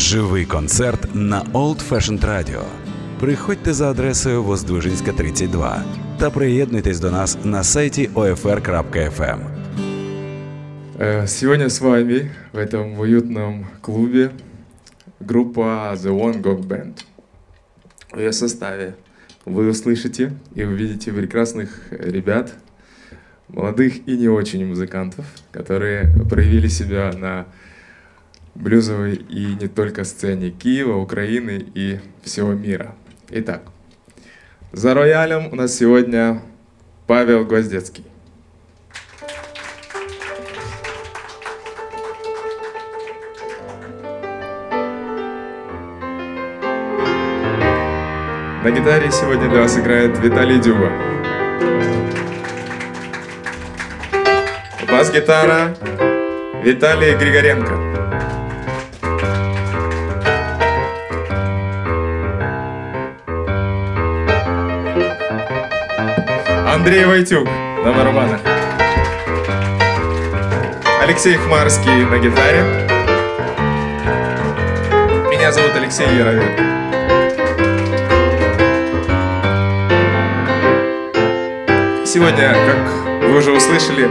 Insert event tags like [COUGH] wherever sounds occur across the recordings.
Живий концерт на Old Fashioned Radio. Приходьте за адресою Воздвижинська, 32 та приєднуйтесь до нас на сайті OFR.FM. Сегодня с вами в этом уютном клубе группа The One Gog Band. В ее составе вы услышите и увидите прекрасных ребят, молодых и не очень музыкантов, которые проявили себя на блюзовой и не только сцене Киева, Украины и всего мира. Итак, за роялем у нас сегодня Павел Гвоздецкий. На гитаре сегодня для вас играет Виталий Дюба. Бас-гитара Виталий Григоренко. Андрей Войтюк на барабанах. Алексей Хмарский на гитаре. Меня зовут Алексей Яровик. Сегодня, как вы уже услышали,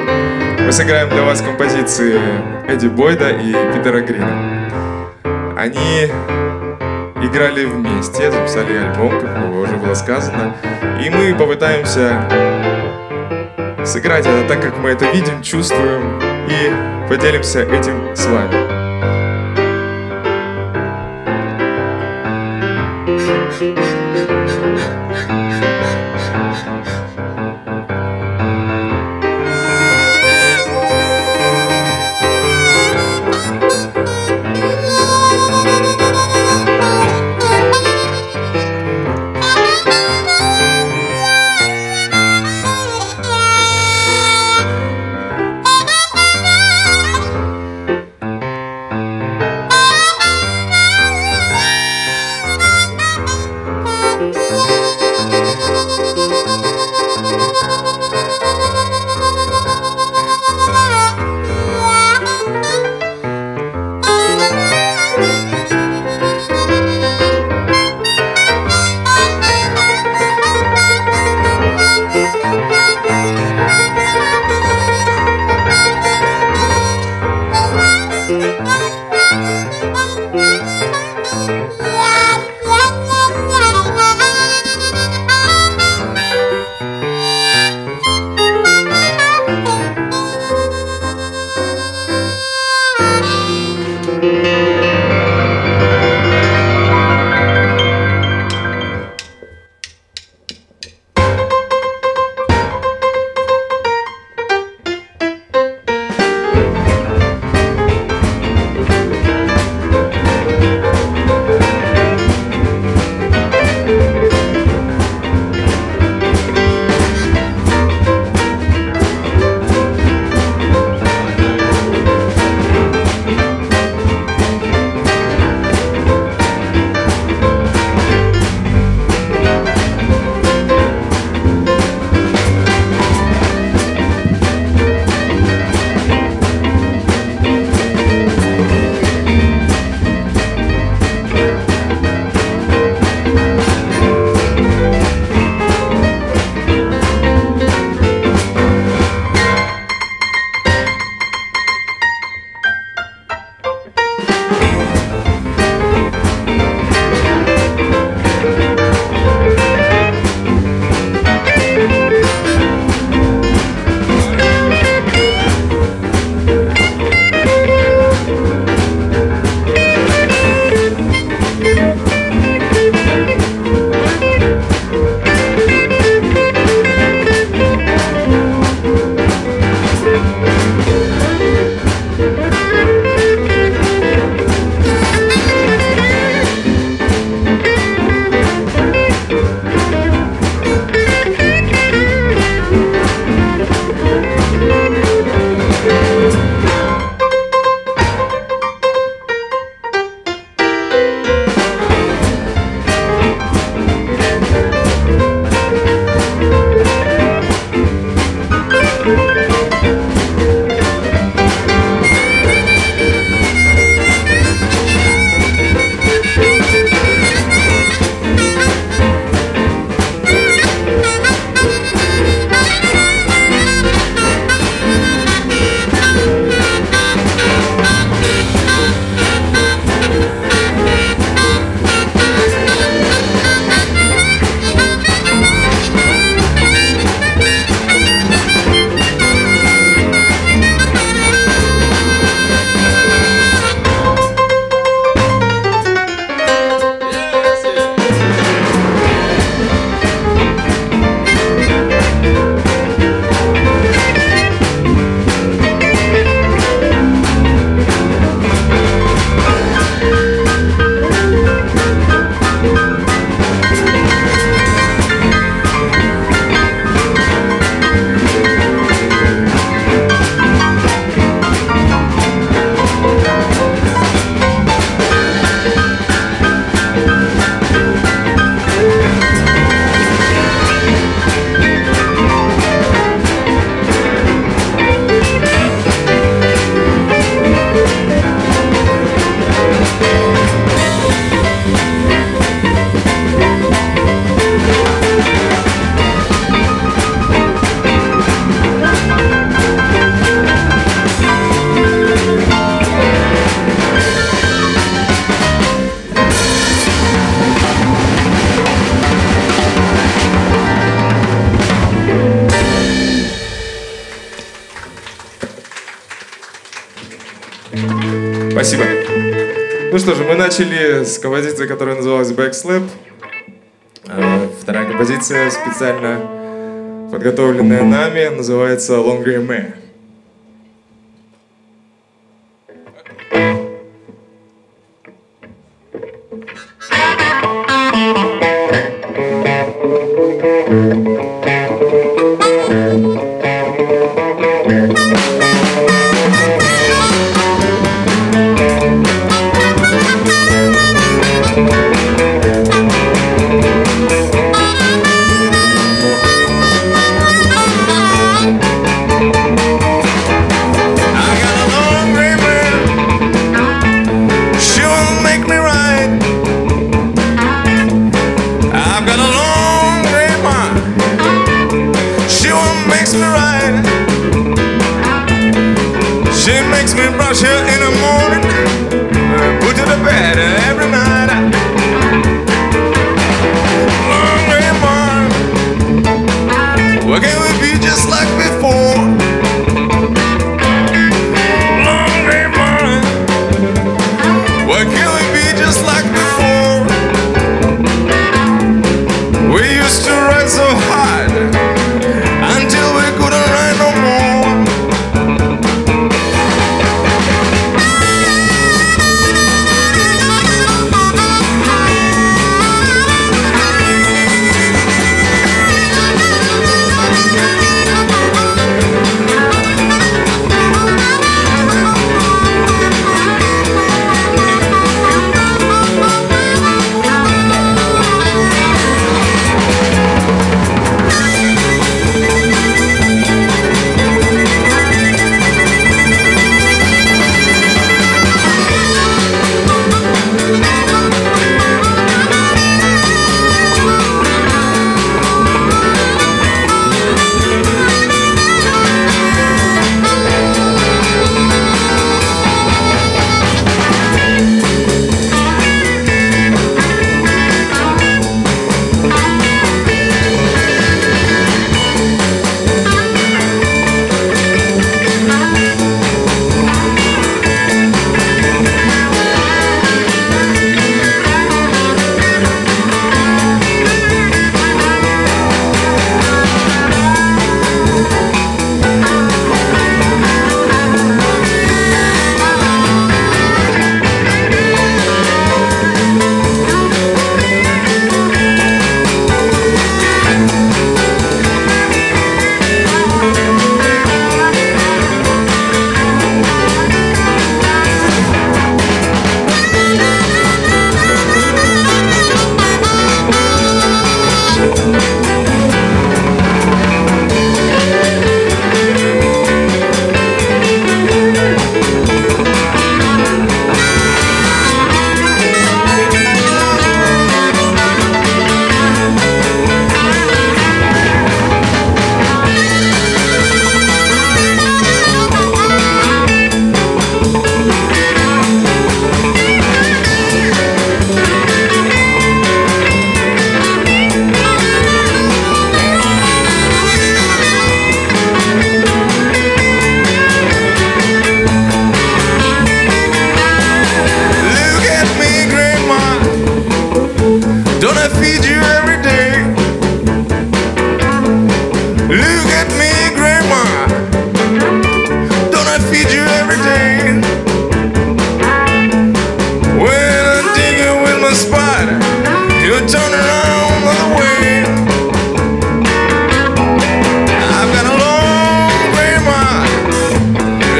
мы сыграем для вас композиции Эдди Бойда и Питера Грина. Они играли вместе, записали альбом, как уже было сказано, и мы попытаемся сыграть это так, как мы это видим, чувствуем и поделимся этим с вами. thank [LAUGHS] you начали с композиции, которая называлась Backslap. А, вторая композиция, специально подготовленная нами, называется Longer May.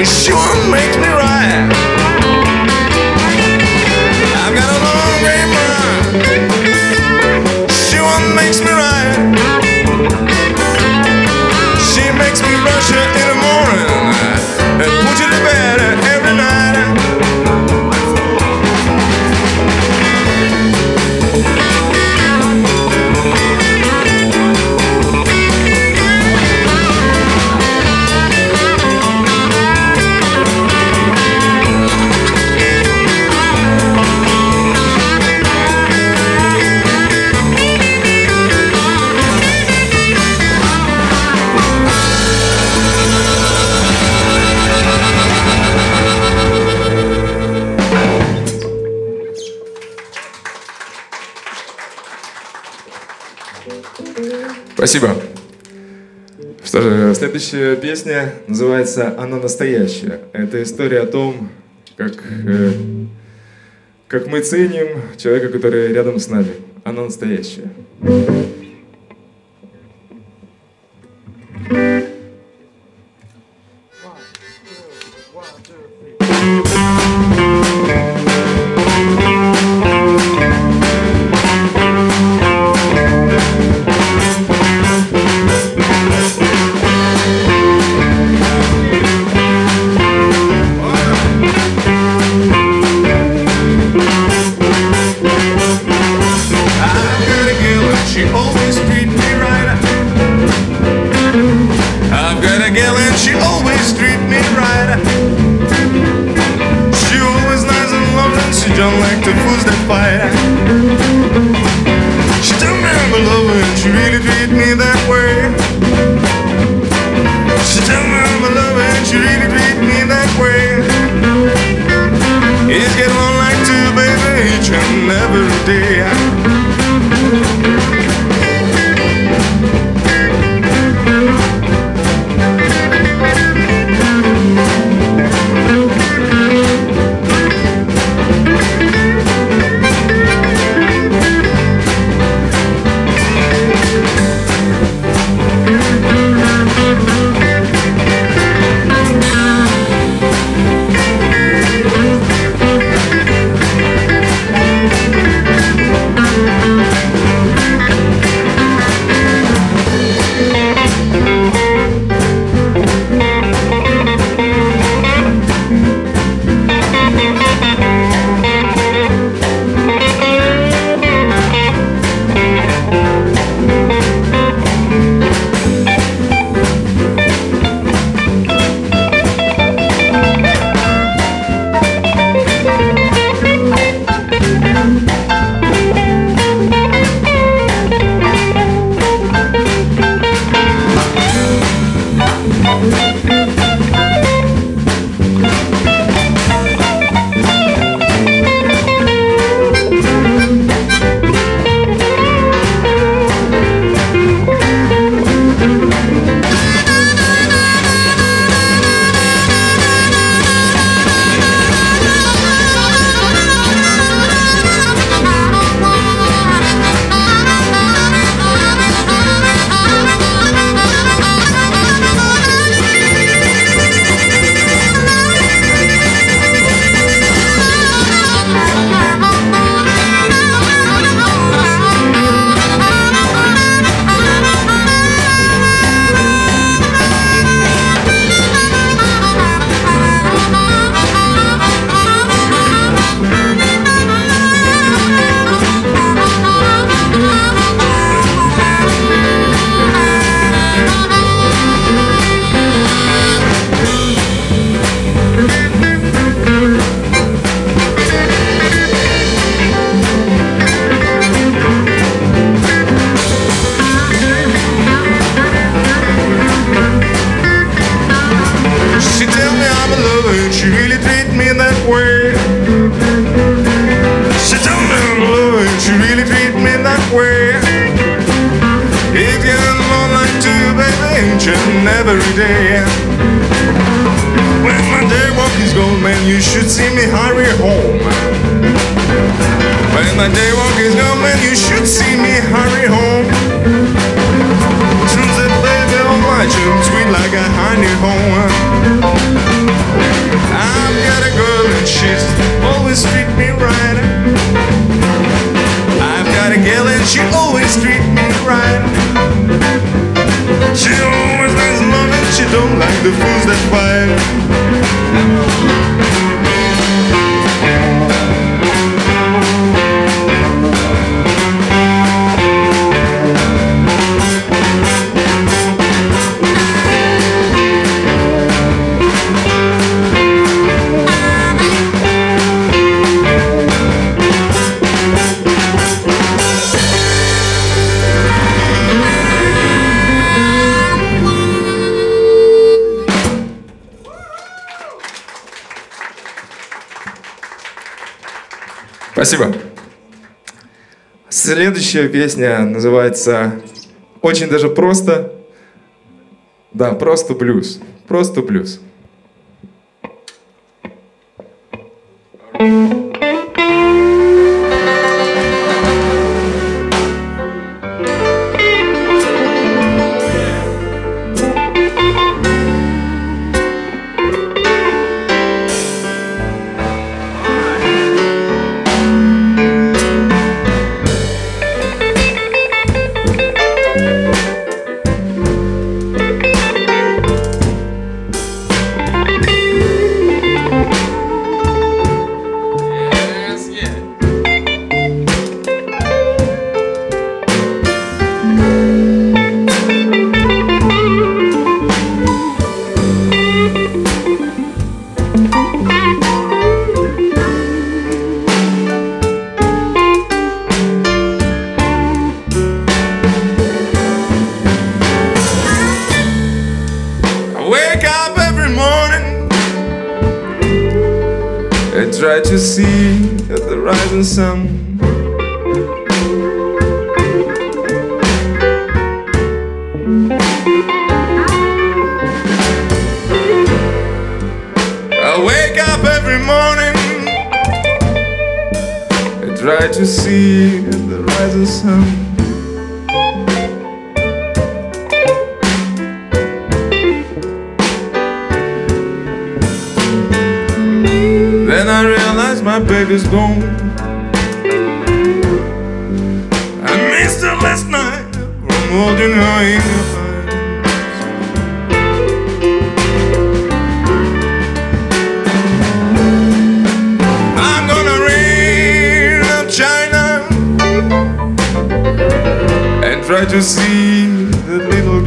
It sure makes me right. Спасибо. Что же, следующая песня называется «Она настоящая». Это история о том, как, э, как мы ценим человека, который рядом с нами. Она настоящая. the fools that fire. Спасибо. Следующая песня называется очень даже просто. Да, просто плюс. Просто плюс.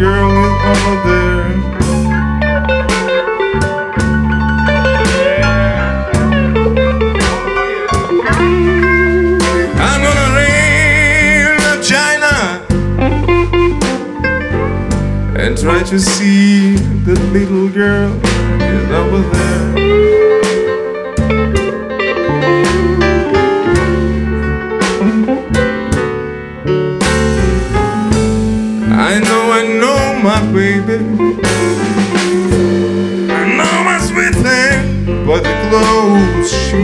girl is over there. I'm gonna China and try to see the little girl is over there. She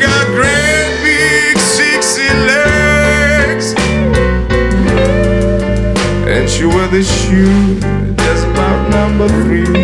got great big sexy legs, and she wear this shoe just about number three.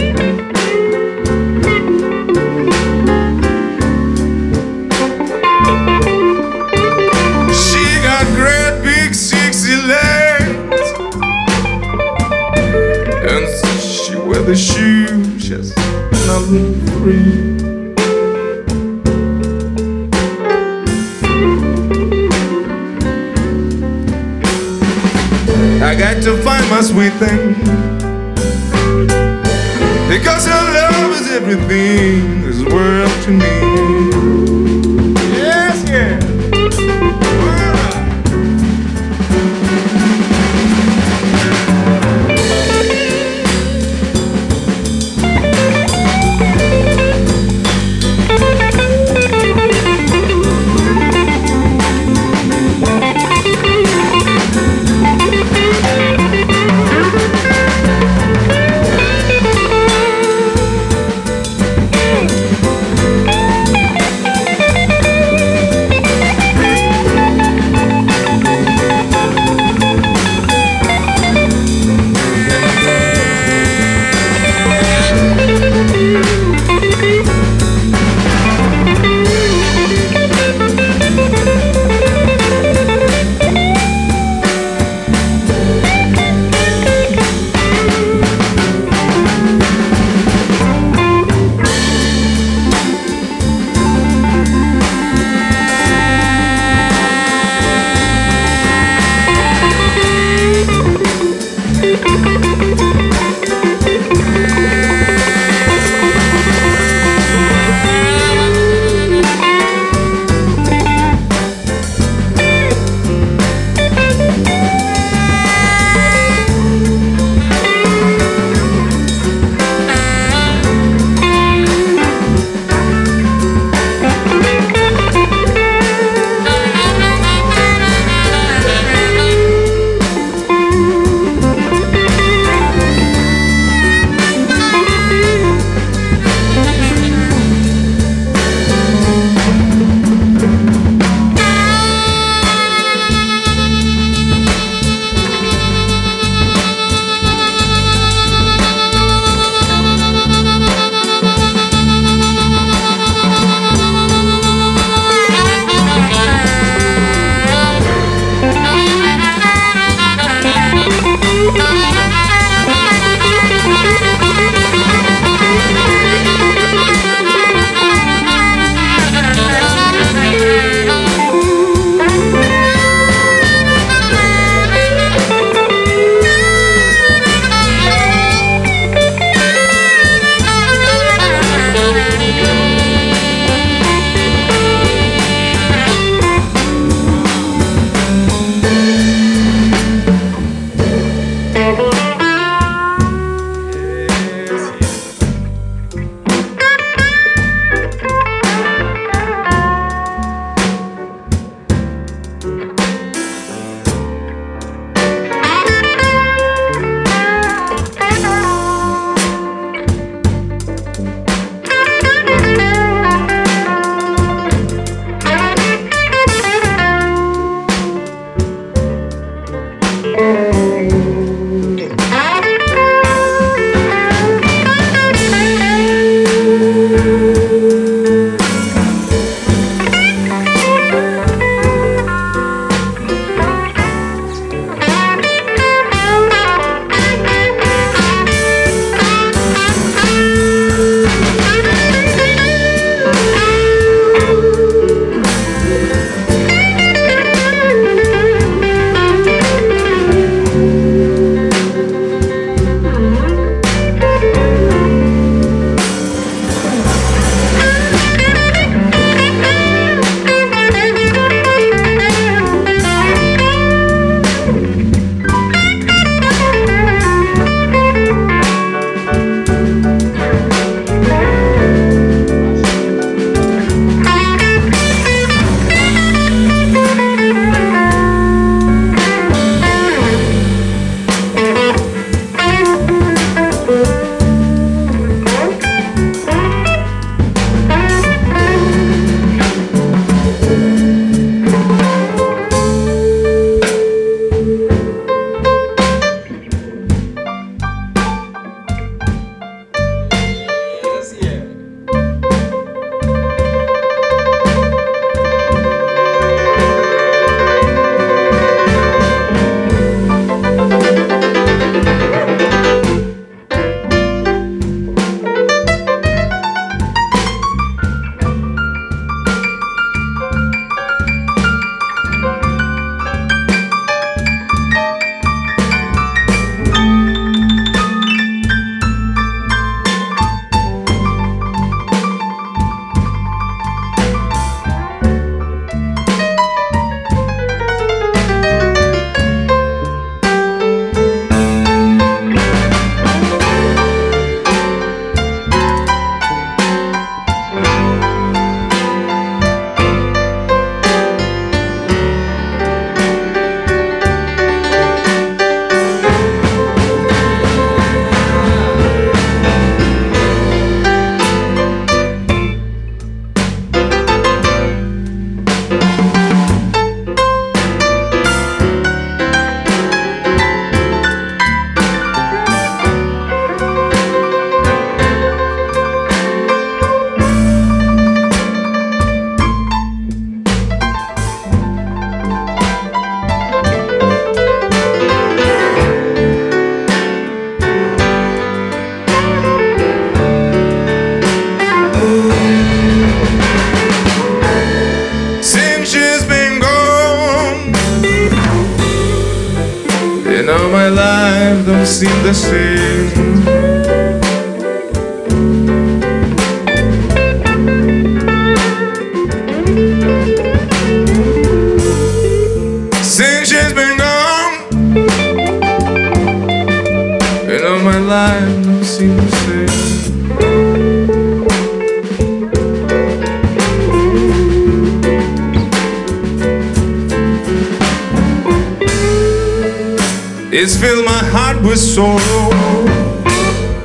It's filled my heart with sorrow.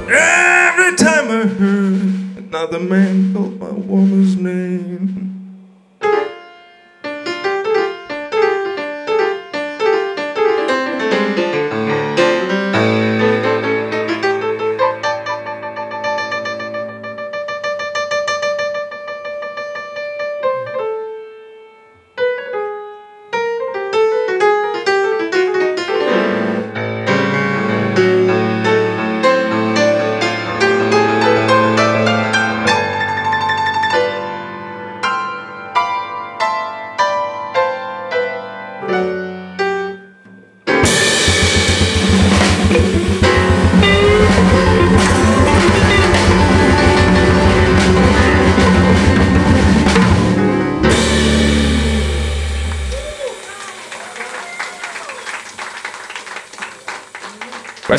Every time I heard another man called my woman's name.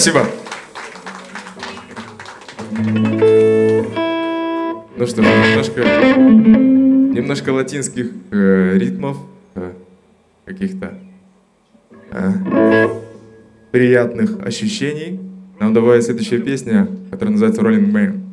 Спасибо. Ну что, немножко, немножко латинских э, ритмов э, каких-то э, приятных ощущений. Нам давай следующая песня, которая называется Rolling Man.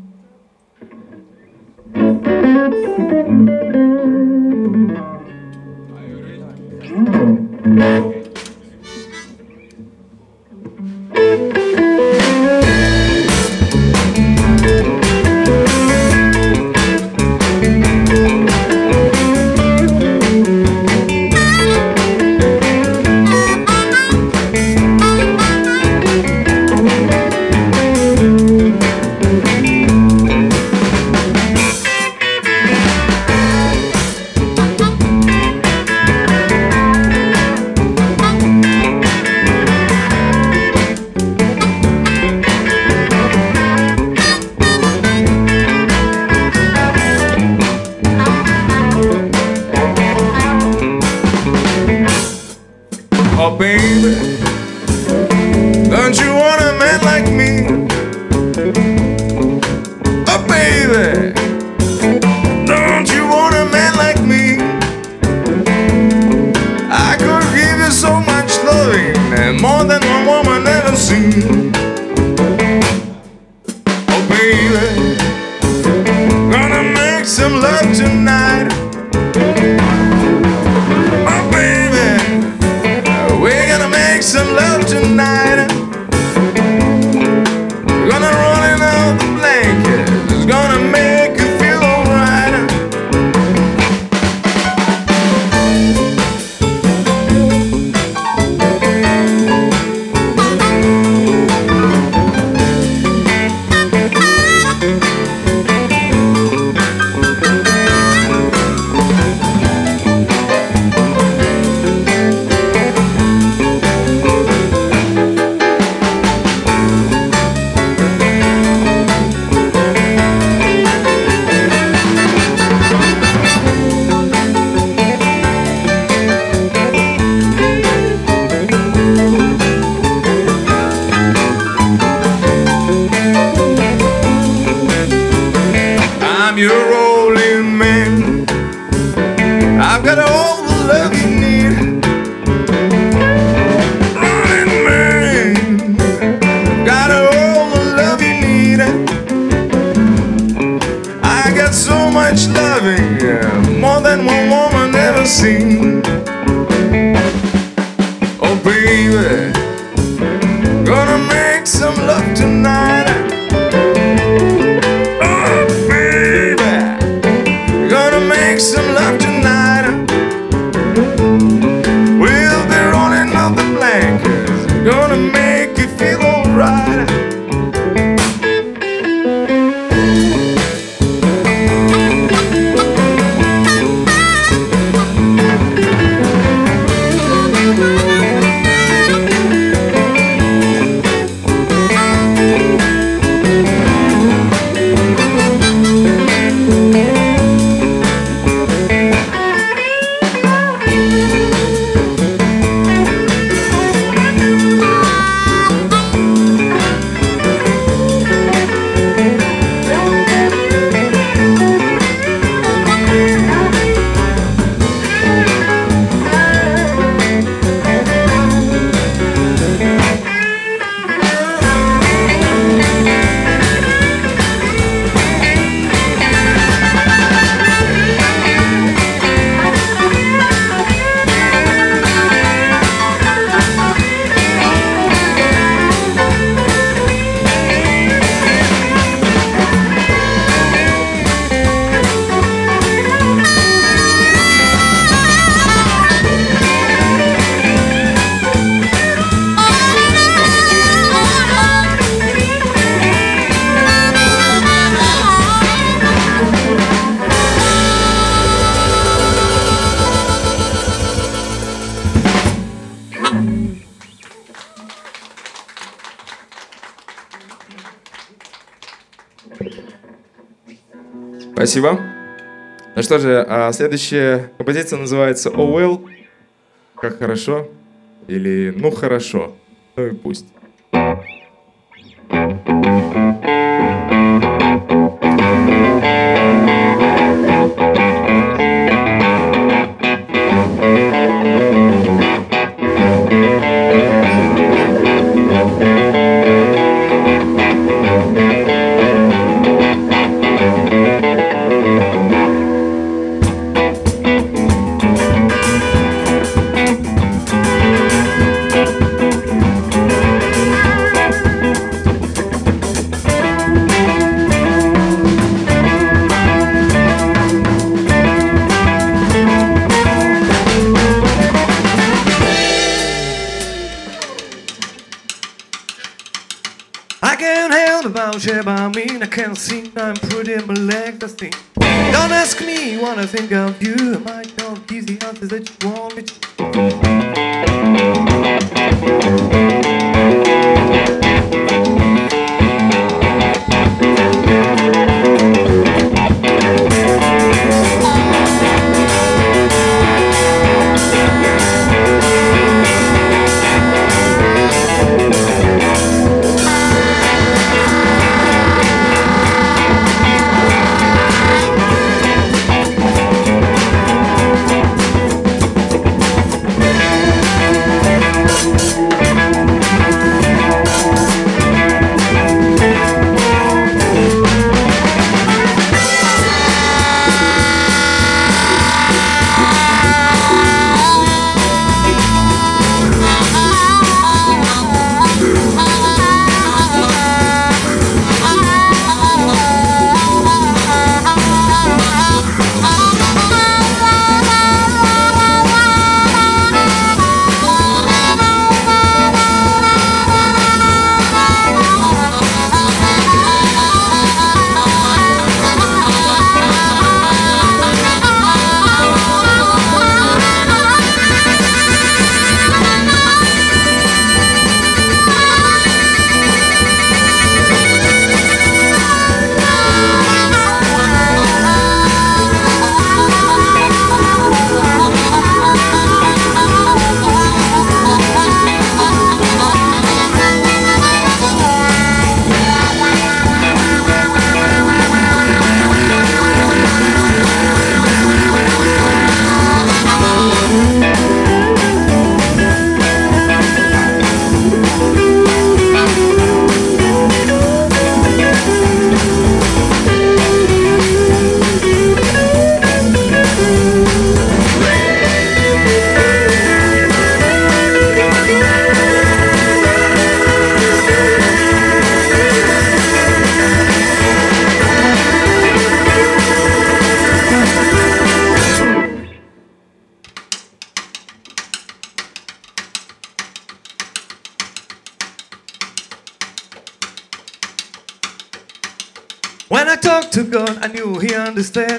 Спасибо. Ну что же, а следующая композиция называется «Oh well», как хорошо, или «ну хорошо», ну и пусть.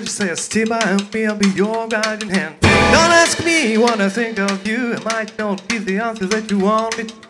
you say, Stay by and me, I'll be your guiding hand. Don't ask me what I think of you. I might not be the answer that you want me to.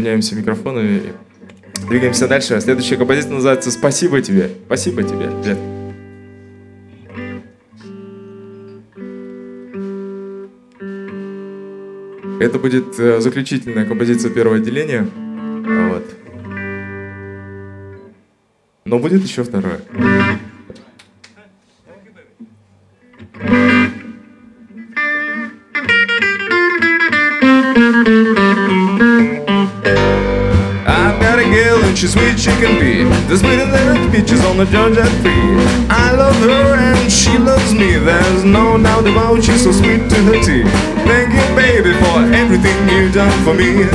Меняемся микрофонами. Двигаемся дальше. Следующая композиция называется «Спасибо тебе». Спасибо тебе, Лет. Это будет э, заключительная композиция первого отделения. Вот. Но будет еще второе. The Georgia tree I love her and she loves me. There's no doubt about she's so sweet to her tea Thank you baby for everything you've done for me.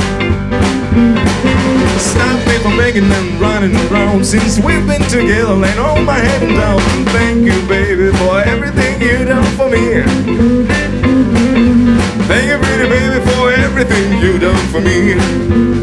Stop me from begging and running around. Since we've been together laying all my head down Thank you baby for everything you've done for me. Thank you pretty baby for everything you've done for me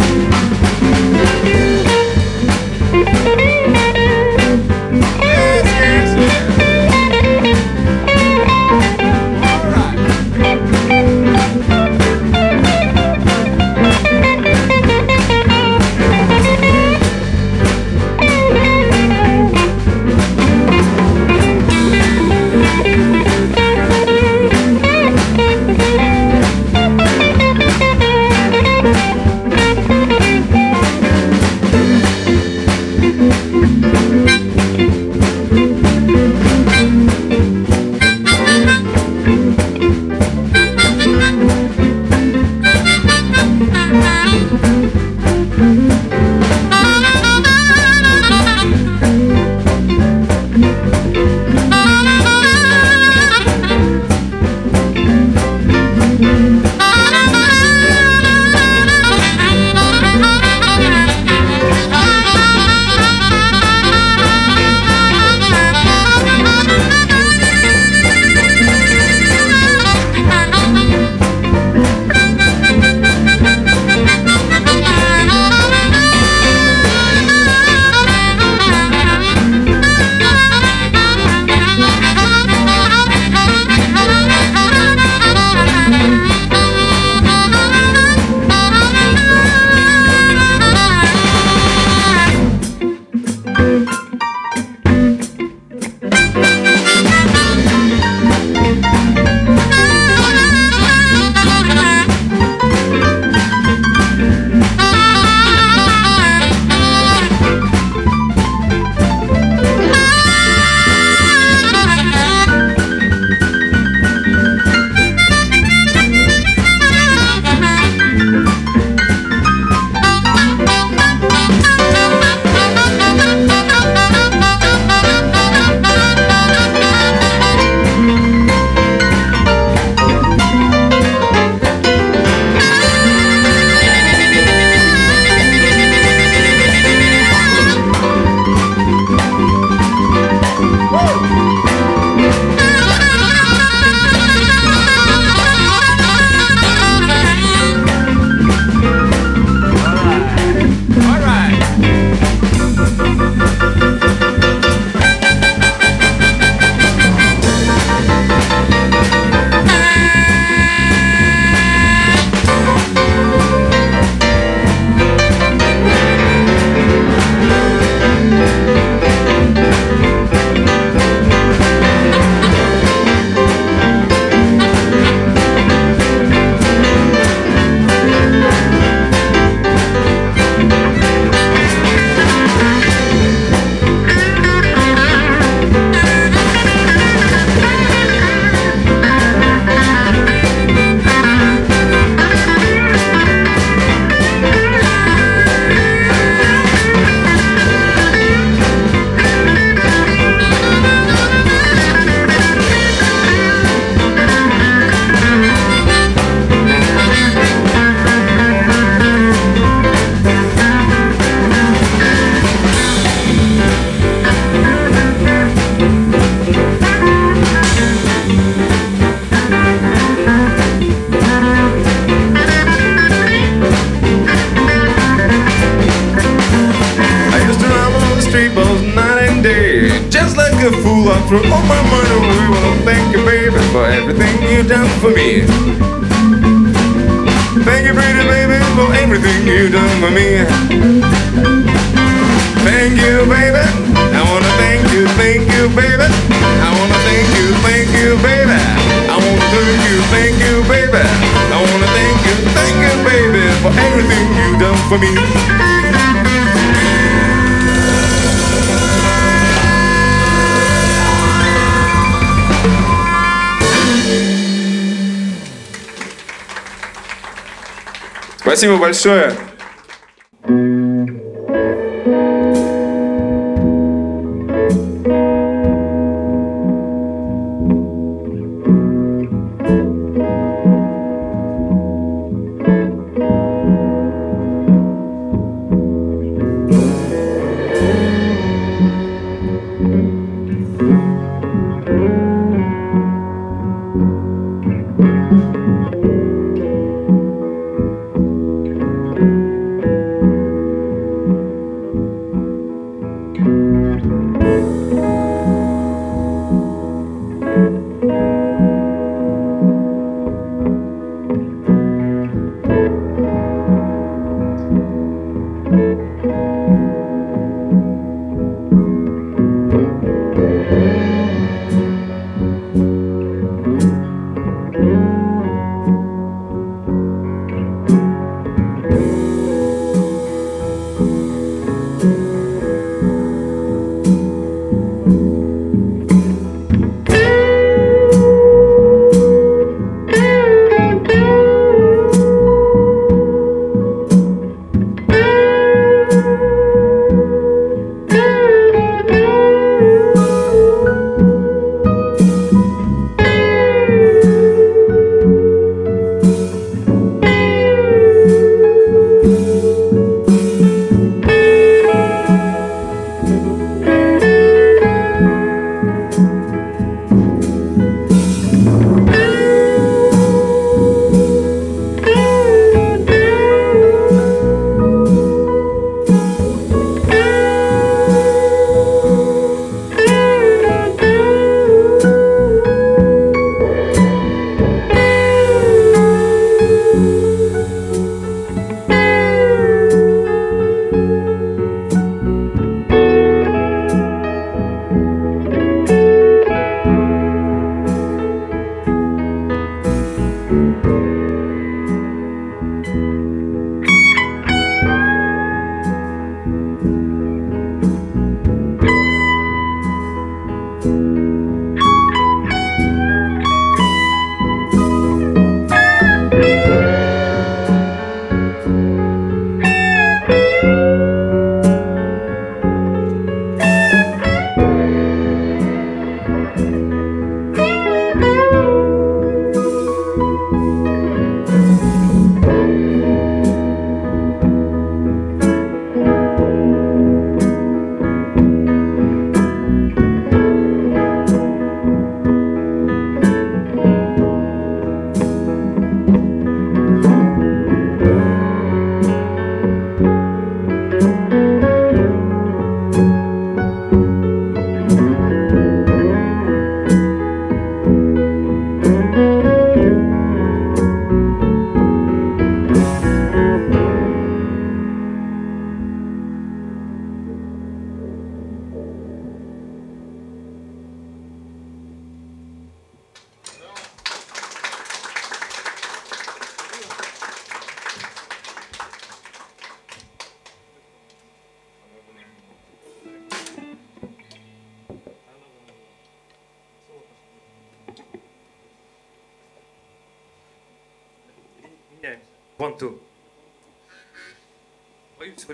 большое.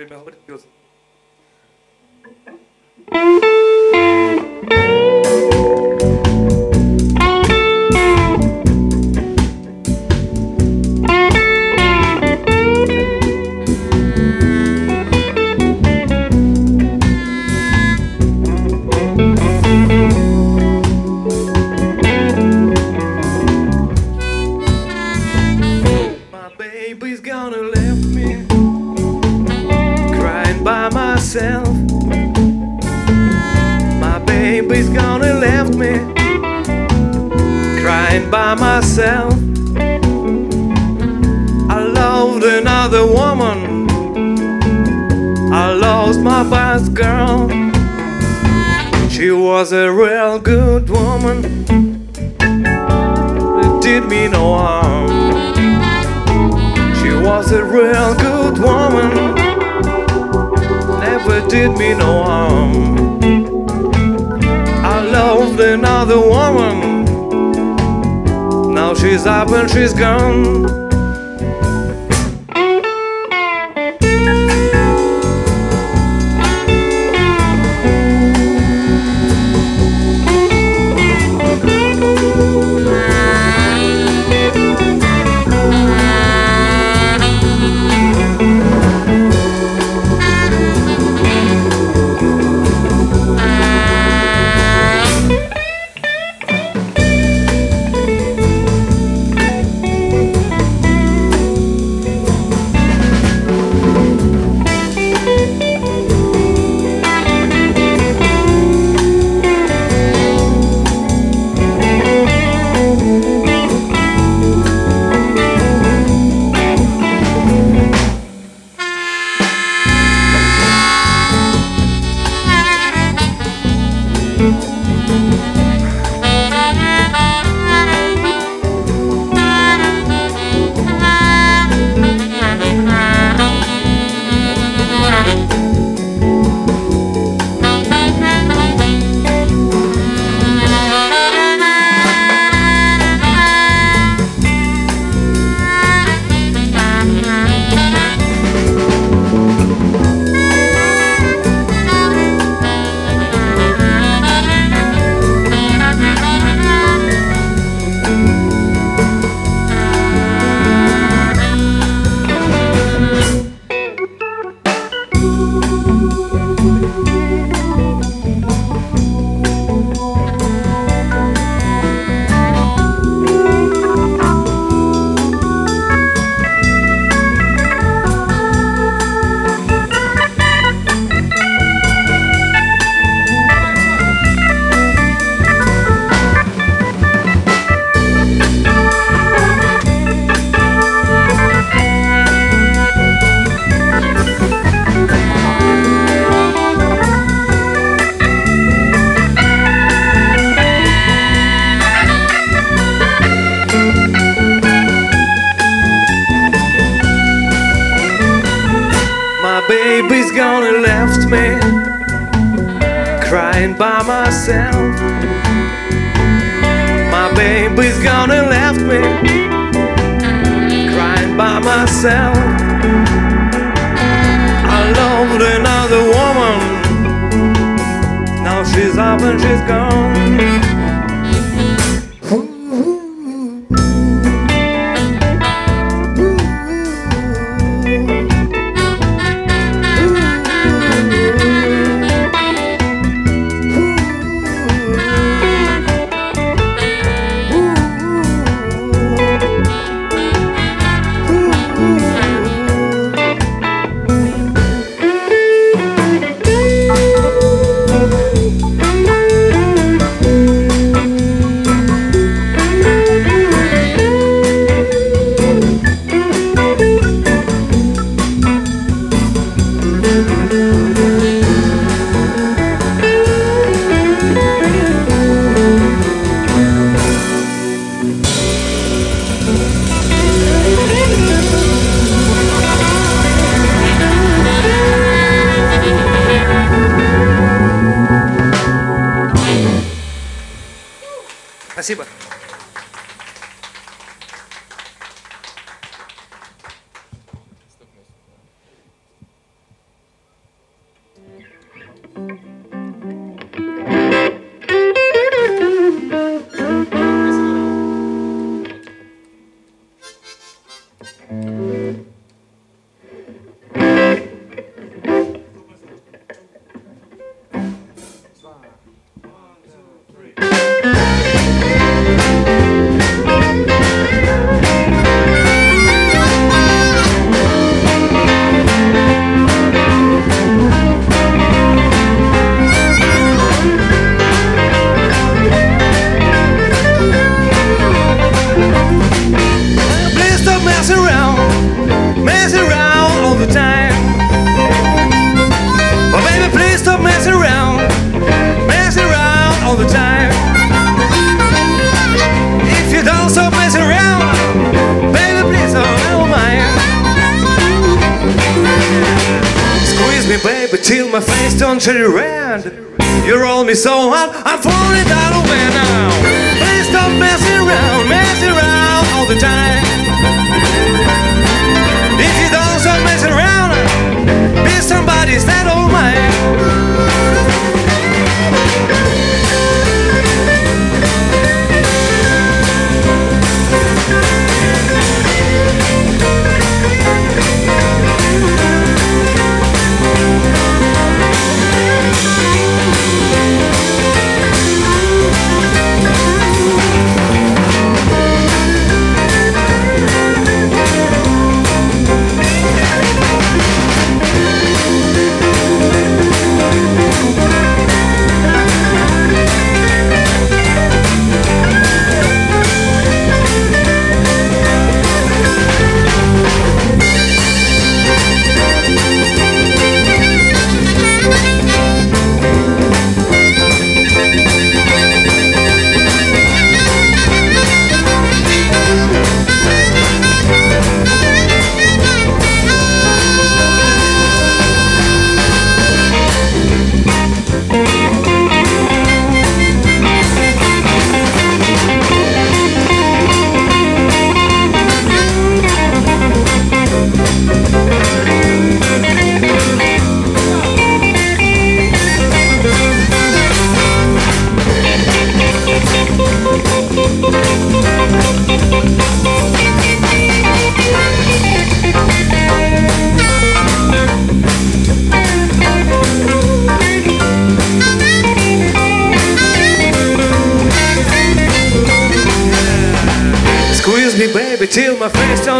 pelo amor de Deus.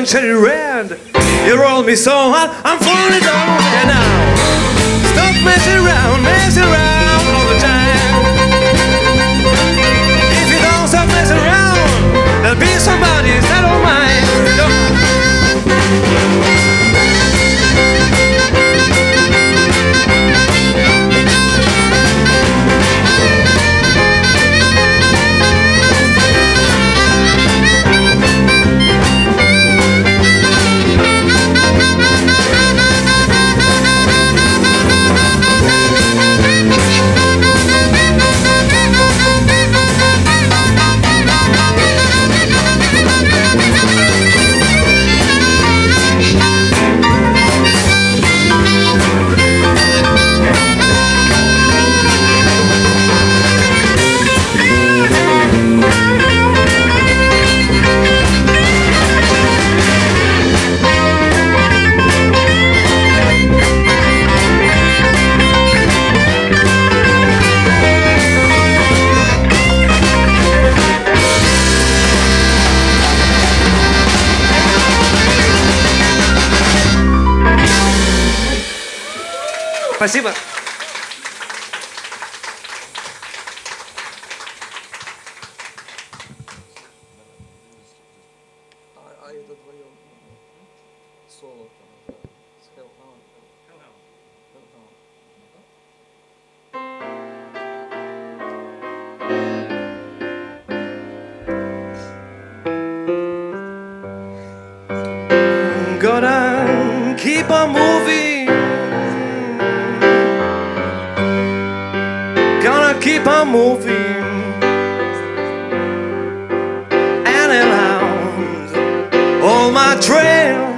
Century Red. keep on moving. And around all my trail.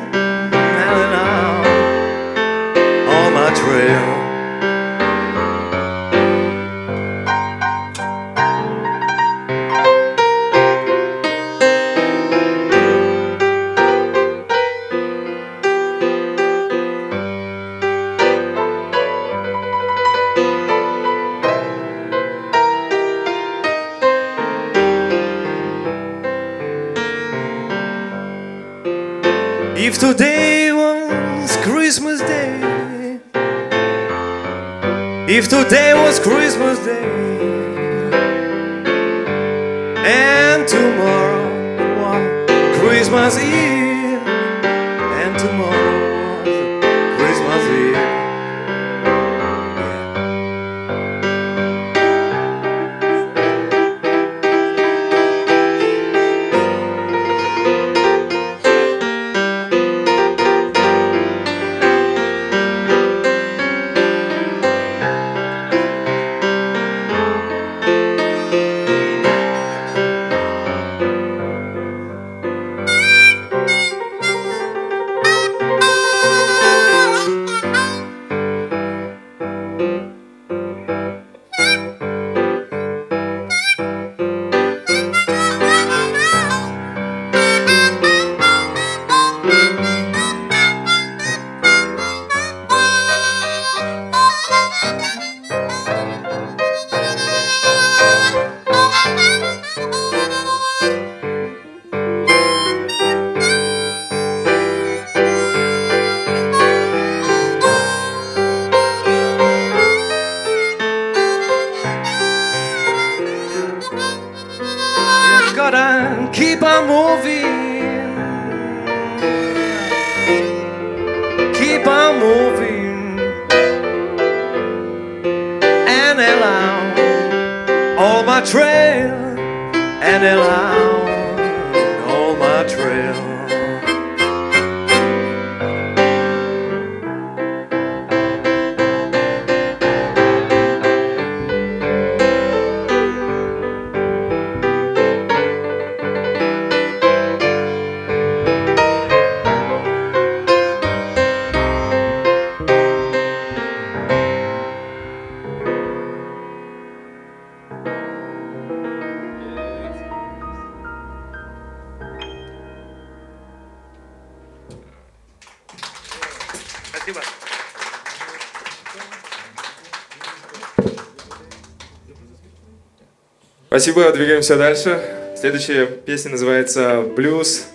Спасибо, двигаемся дальше. Следующая песня называется «Блюз».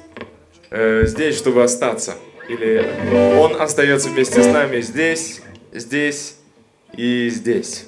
Э, здесь, чтобы остаться. Или он остается вместе с нами здесь, здесь и здесь.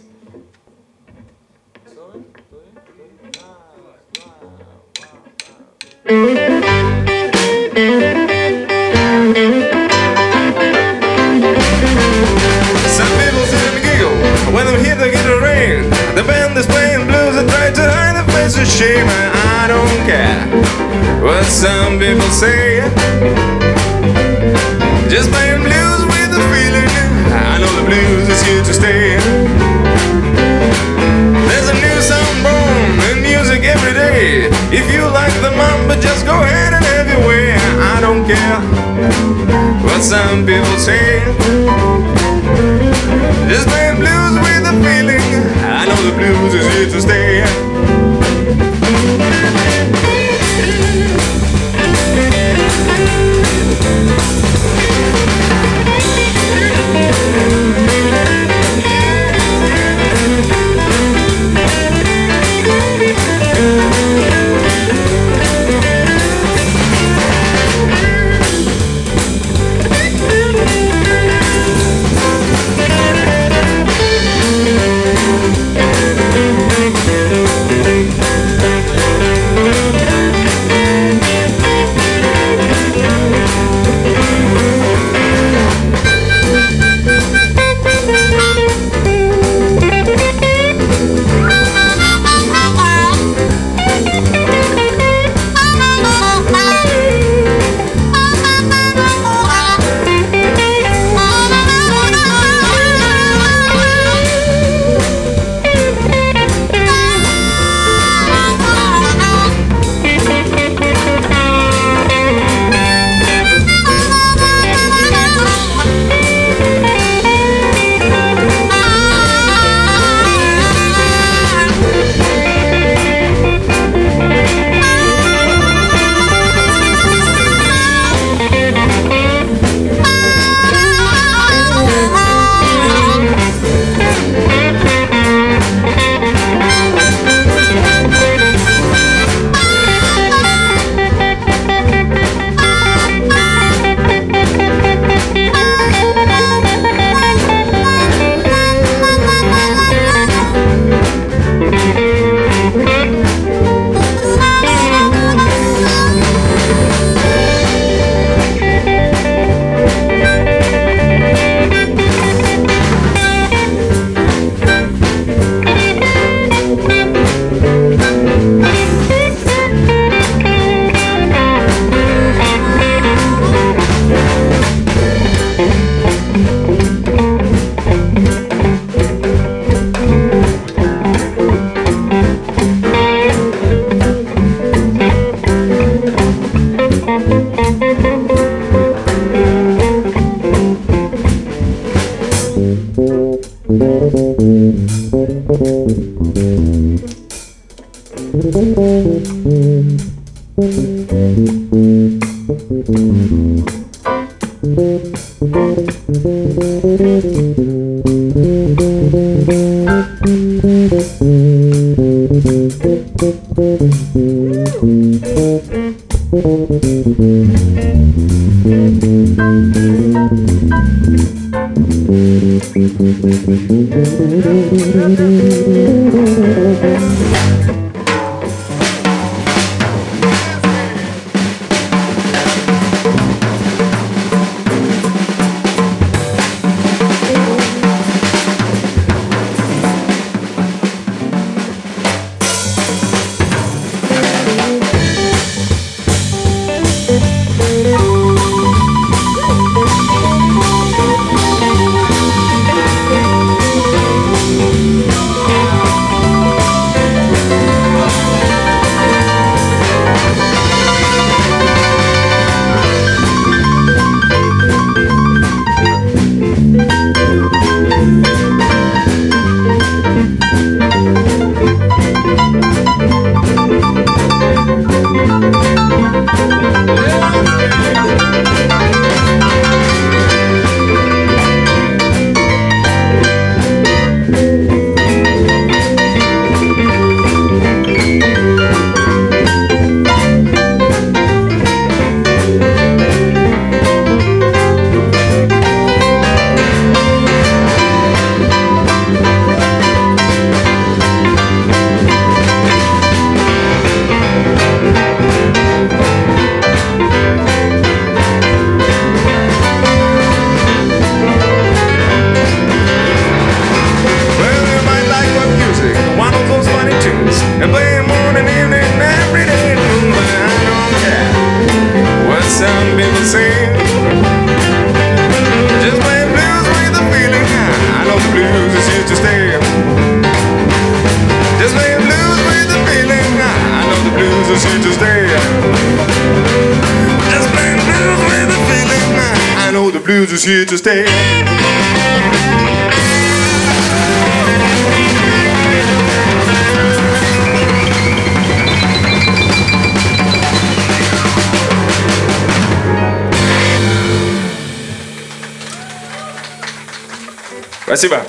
Спасибо.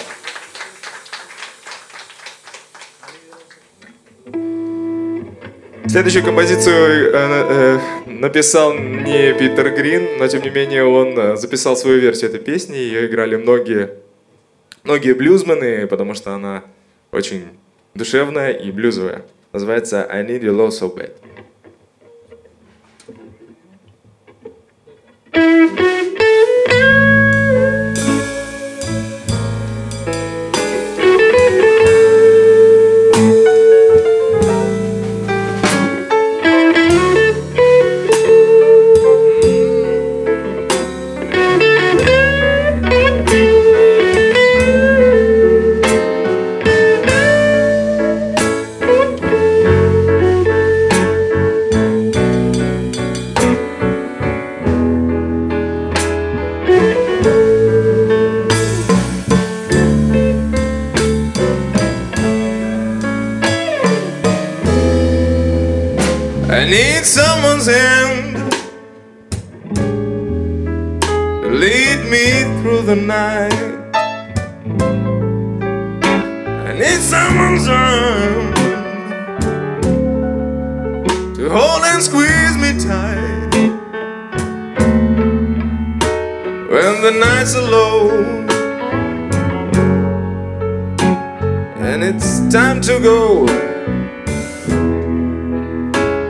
Следующую композицию э, э, написал не Питер Грин, но тем не менее он э, записал свою версию этой песни. Ее играли многие, многие блюзмены, потому что она очень душевная и блюзовая. Называется I Need Your Love So Bad.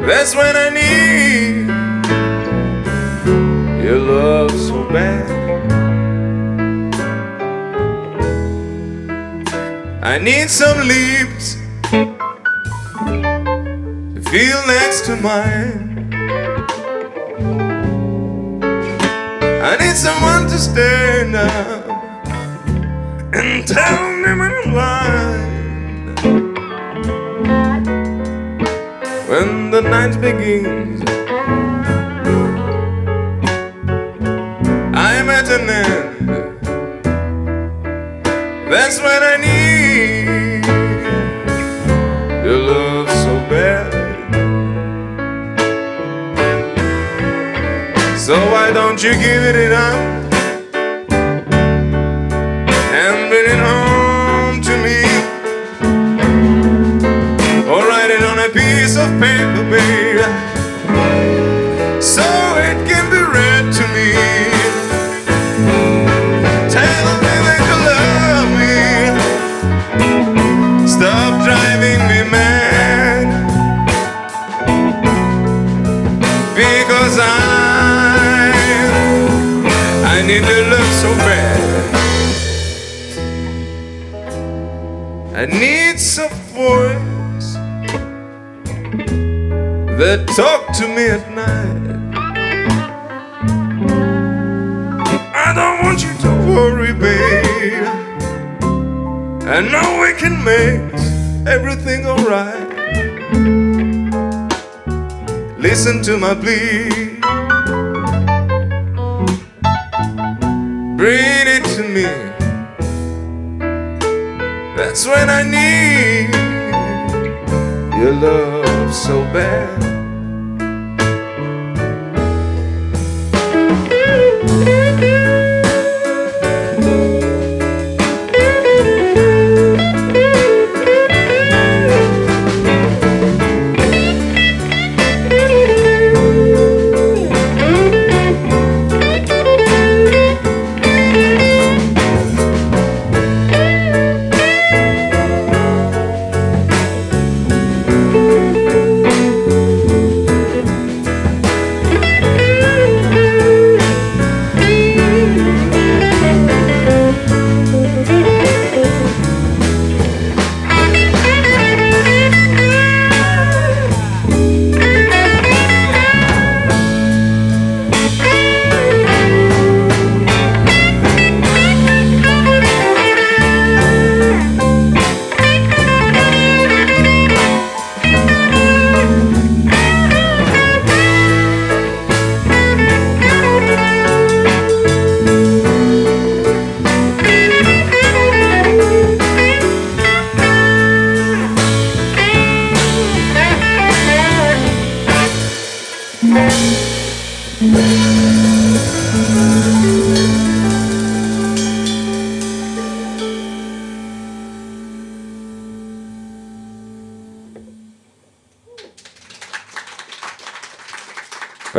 That's when I need your love so bad. I need some lips to feel next to mine. I need someone to stand up and tell me when I'm. The night begins. I'm at an end. That's when I need your love so bad. So why don't you give it up that talk to me at night. I don't want you to worry, babe. I know we can make everything alright. Listen to my plea.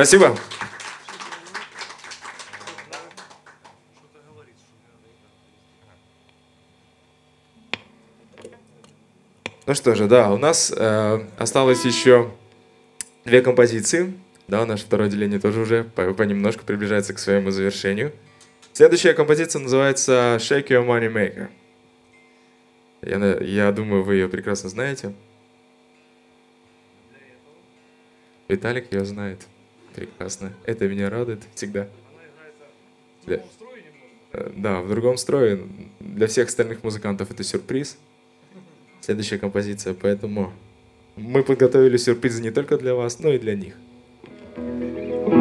Спасибо. Ну что же, да, у нас э, осталось еще две композиции. Да, наше второе отделение тоже уже по- понемножку приближается к своему завершению. Следующая композиция называется Shake Your Money Maker. Я, я думаю, вы ее прекрасно знаете. Виталик ее знает. Прекрасно. Это меня радует всегда. Да. Э, Да, в другом строе. Для всех остальных музыкантов это сюрприз. [LAUGHS] Следующая композиция, поэтому мы подготовили сюрпризы не только для вас, но и для них. Shake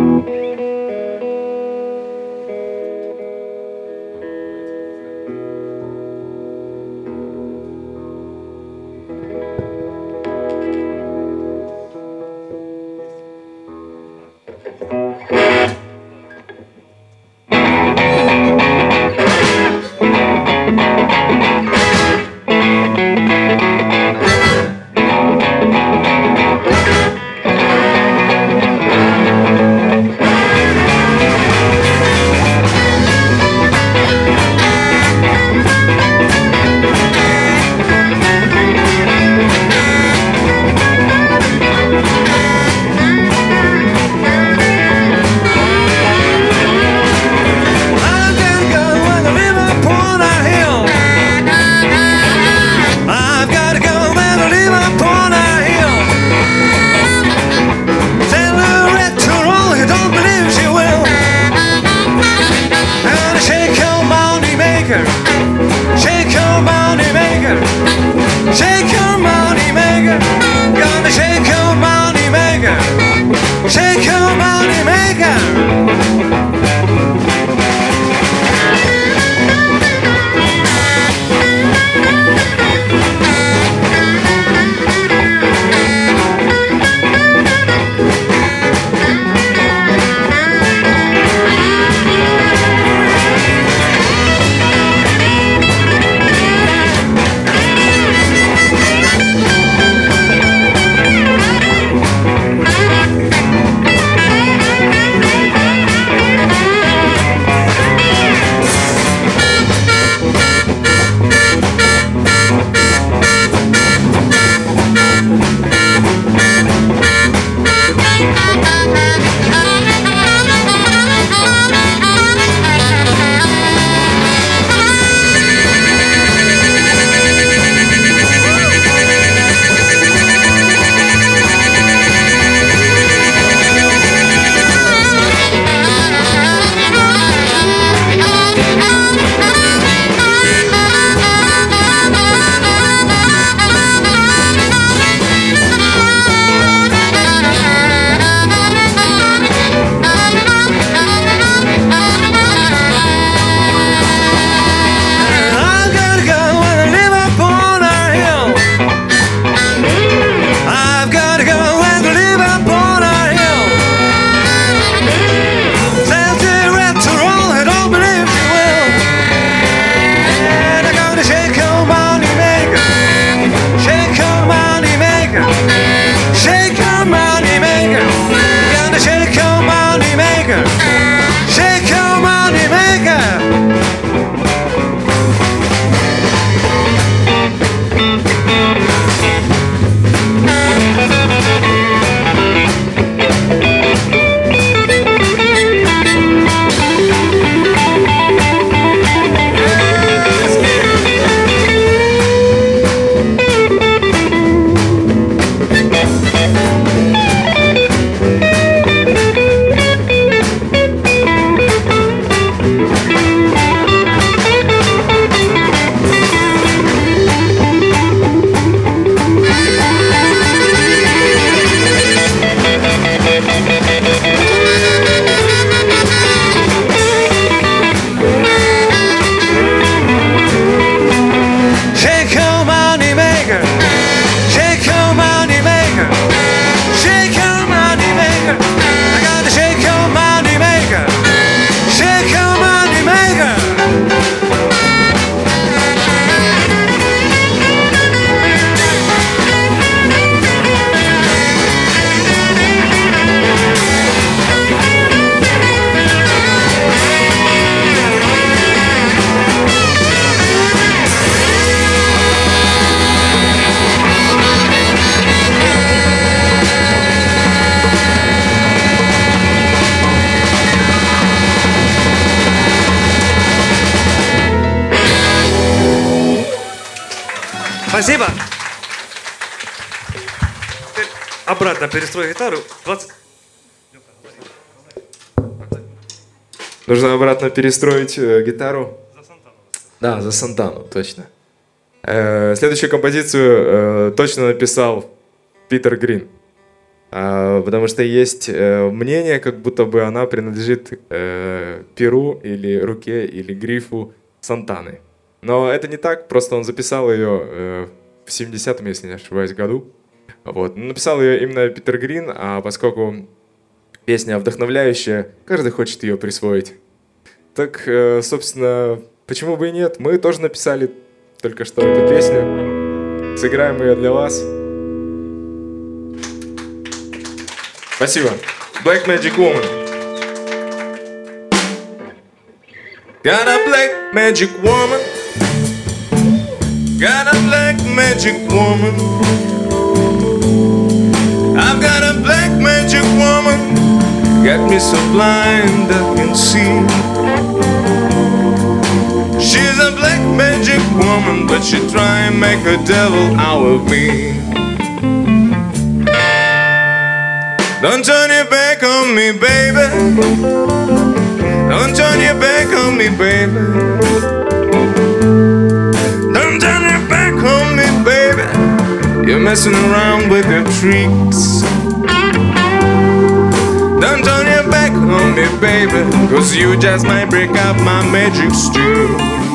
перестрой гитару. 20... Нужно обратно перестроить э, гитару. Да, за Сантану, точно. Э, следующую композицию э, точно написал Питер Грин. А, потому что есть э, мнение, как будто бы она принадлежит э, перу или руке или грифу Сантаны. Но это не так, просто он записал ее э, в 70-м, если не ошибаюсь, году. Вот. Написал ее именно Питер Грин, а поскольку песня вдохновляющая, каждый хочет ее присвоить. Так, э, собственно, почему бы и нет? Мы тоже написали только что эту песню. Сыграем ее для вас. Спасибо. Black Magic Woman. Got a black magic woman. Got a black magic woman. I've got a black magic woman. Got me so blind I can see. She's a black magic woman, but she try and make a devil out of me. Don't turn your back on me, baby. Don't turn your back on me, baby. Messing around with your tricks. Don't turn your back on me, baby. Cause you just might break up my magic stew.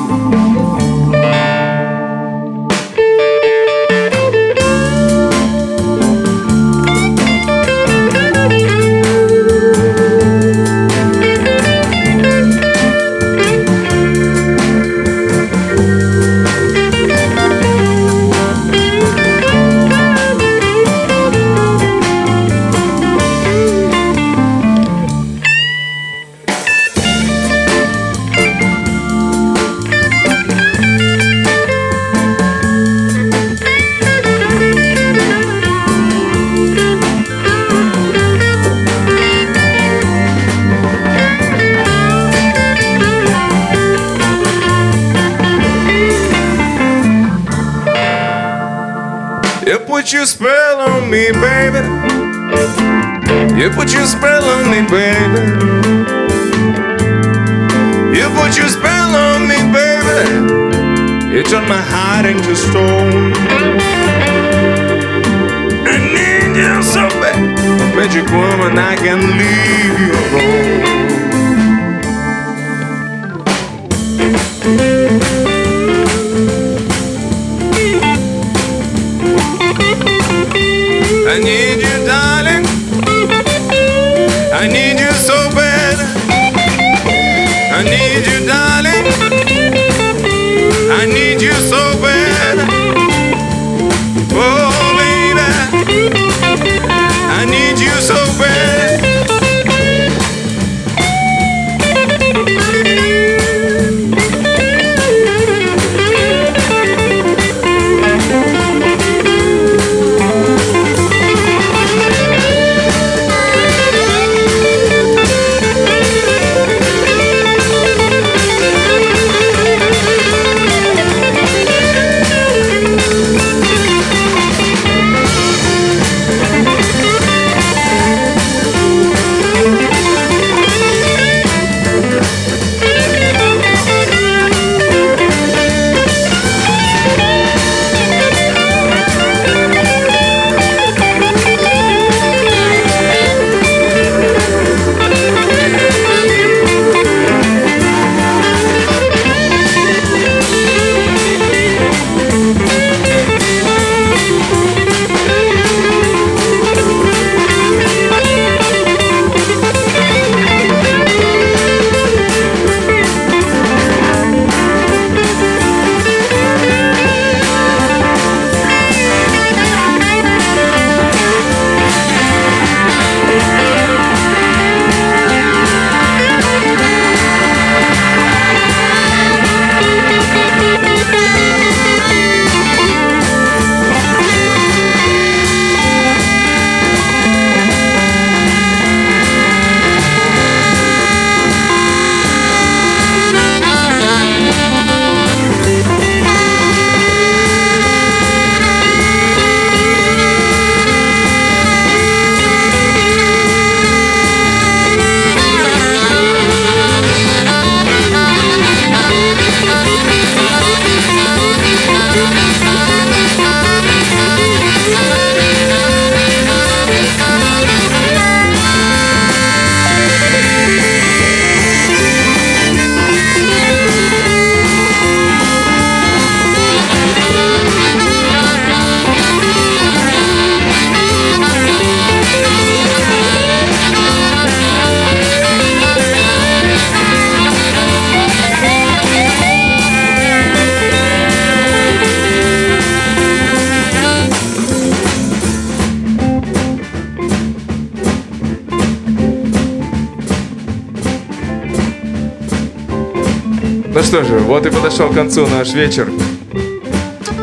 Что же, вот и подошел к концу наш вечер.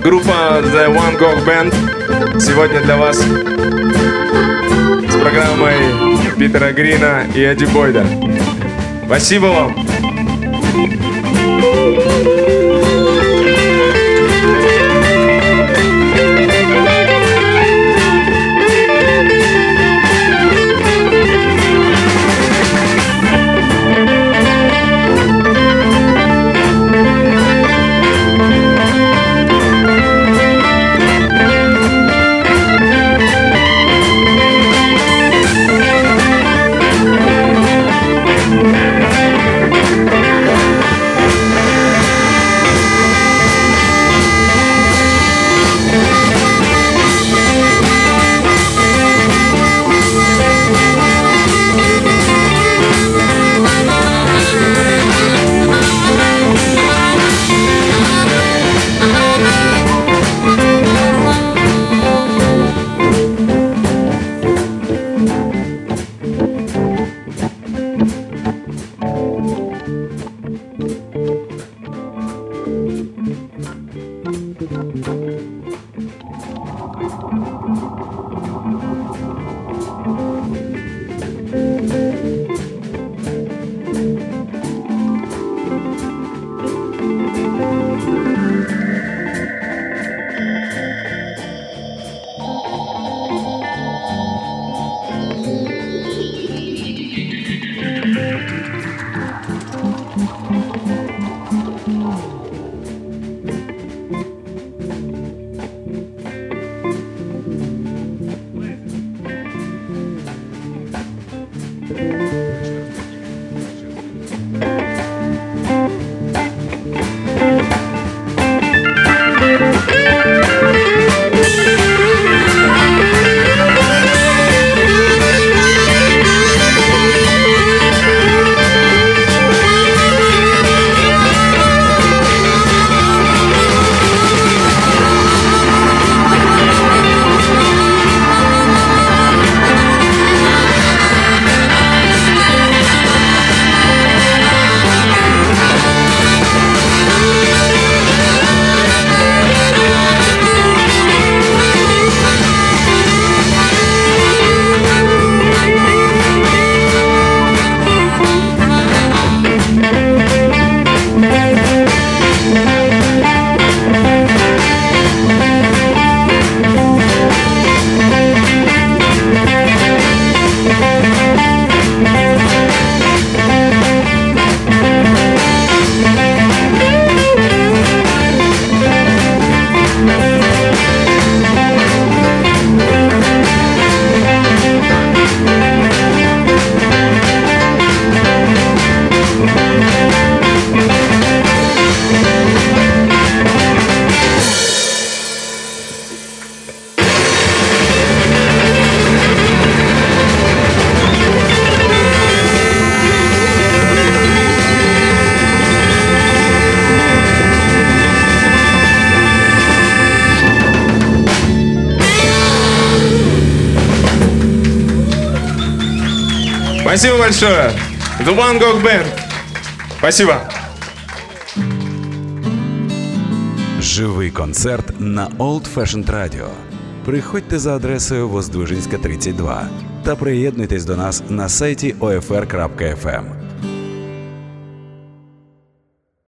Группа The One Gog Band сегодня для вас с программой Питера Грина и Эдди Бойда. Спасибо вам! Спасибо большое. The One Gog Band. Спасибо. Живий концерт на Old Fashioned Radio. Приходьте за адресою Воздвижинська, 32 та приєднуйтесь до нас на сайті OFR.FM.